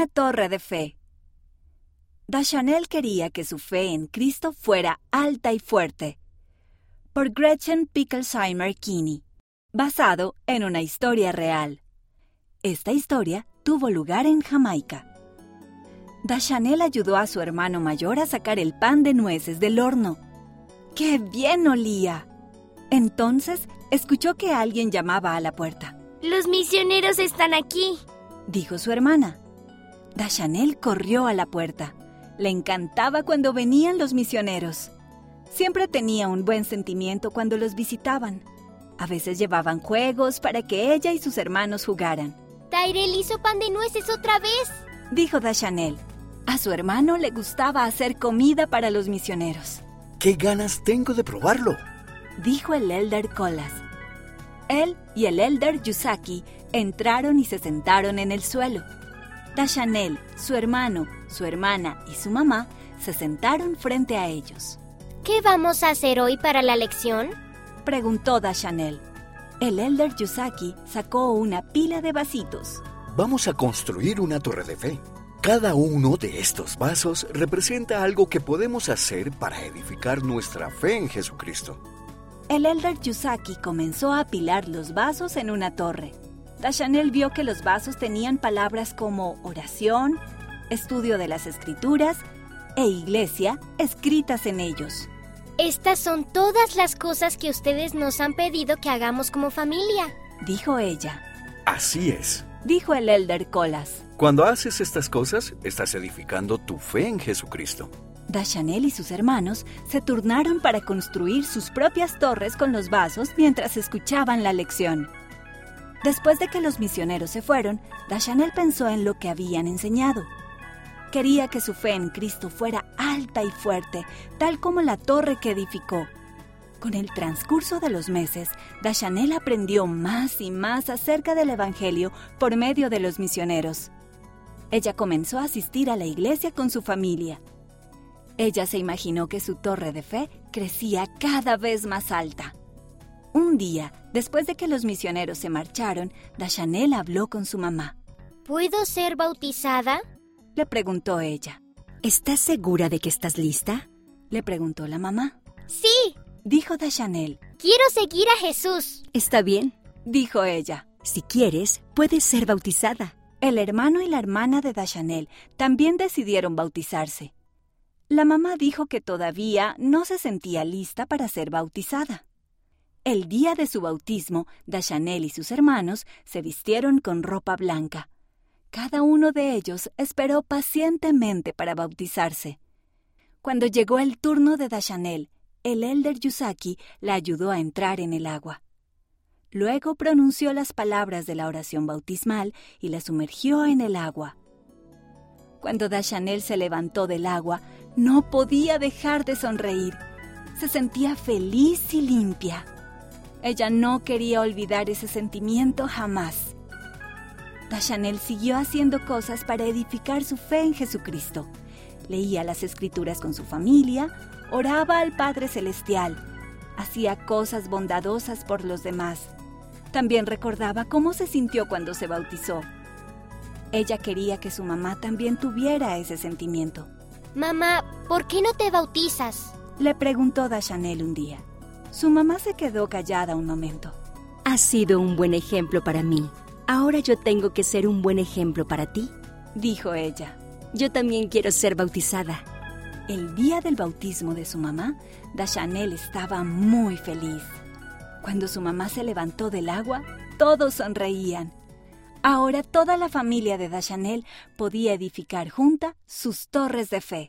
Una torre de fe. Dachanel quería que su fe en Cristo fuera alta y fuerte. Por Gretchen Pickelsheimer Kinney, basado en una historia real. Esta historia tuvo lugar en Jamaica. Dachanel ayudó a su hermano mayor a sacar el pan de nueces del horno. ¡Qué bien olía! Entonces escuchó que alguien llamaba a la puerta. Los misioneros están aquí, dijo su hermana. Dachanel corrió a la puerta. Le encantaba cuando venían los misioneros. Siempre tenía un buen sentimiento cuando los visitaban. A veces llevaban juegos para que ella y sus hermanos jugaran. Tyrell hizo pan de nueces otra vez, dijo Dachanel. A su hermano le gustaba hacer comida para los misioneros. ¡Qué ganas tengo de probarlo! dijo el elder Colas. Él y el elder Yusaki entraron y se sentaron en el suelo. Dachanel, su hermano, su hermana y su mamá se sentaron frente a ellos. ¿Qué vamos a hacer hoy para la lección? preguntó Dachanel. El elder Yusaki sacó una pila de vasitos. Vamos a construir una torre de fe. Cada uno de estos vasos representa algo que podemos hacer para edificar nuestra fe en Jesucristo. El elder Yusaki comenzó a apilar los vasos en una torre. Dachanel vio que los vasos tenían palabras como oración, estudio de las escrituras e iglesia escritas en ellos. Estas son todas las cosas que ustedes nos han pedido que hagamos como familia, dijo ella. Así es, dijo el elder Colas. Cuando haces estas cosas, estás edificando tu fe en Jesucristo. Dachanel y sus hermanos se turnaron para construir sus propias torres con los vasos mientras escuchaban la lección. Después de que los misioneros se fueron, Dachanel pensó en lo que habían enseñado. Quería que su fe en Cristo fuera alta y fuerte, tal como la torre que edificó. Con el transcurso de los meses, Dachanel aprendió más y más acerca del Evangelio por medio de los misioneros. Ella comenzó a asistir a la iglesia con su familia. Ella se imaginó que su torre de fe crecía cada vez más alta. Un día, después de que los misioneros se marcharon, Dachanel habló con su mamá. ¿Puedo ser bautizada? Le preguntó ella. ¿Estás segura de que estás lista? Le preguntó la mamá. Sí, dijo Dachanel. Quiero seguir a Jesús. Está bien, dijo ella. Si quieres, puedes ser bautizada. El hermano y la hermana de Dachanel también decidieron bautizarse. La mamá dijo que todavía no se sentía lista para ser bautizada. El día de su bautismo, Dachanel y sus hermanos se vistieron con ropa blanca. Cada uno de ellos esperó pacientemente para bautizarse. Cuando llegó el turno de Dachanel, el elder Yusaki la ayudó a entrar en el agua. Luego pronunció las palabras de la oración bautismal y la sumergió en el agua. Cuando Dachanel se levantó del agua, no podía dejar de sonreír. Se sentía feliz y limpia. Ella no quería olvidar ese sentimiento jamás. Dachanel siguió haciendo cosas para edificar su fe en Jesucristo. Leía las escrituras con su familia, oraba al Padre Celestial, hacía cosas bondadosas por los demás. También recordaba cómo se sintió cuando se bautizó. Ella quería que su mamá también tuviera ese sentimiento. Mamá, ¿por qué no te bautizas? Le preguntó Dachanel un día. Su mamá se quedó callada un momento. Has sido un buen ejemplo para mí. Ahora yo tengo que ser un buen ejemplo para ti, dijo ella. Yo también quiero ser bautizada. El día del bautismo de su mamá, Dachanel estaba muy feliz. Cuando su mamá se levantó del agua, todos sonreían. Ahora toda la familia de Dachanel podía edificar junta sus torres de fe.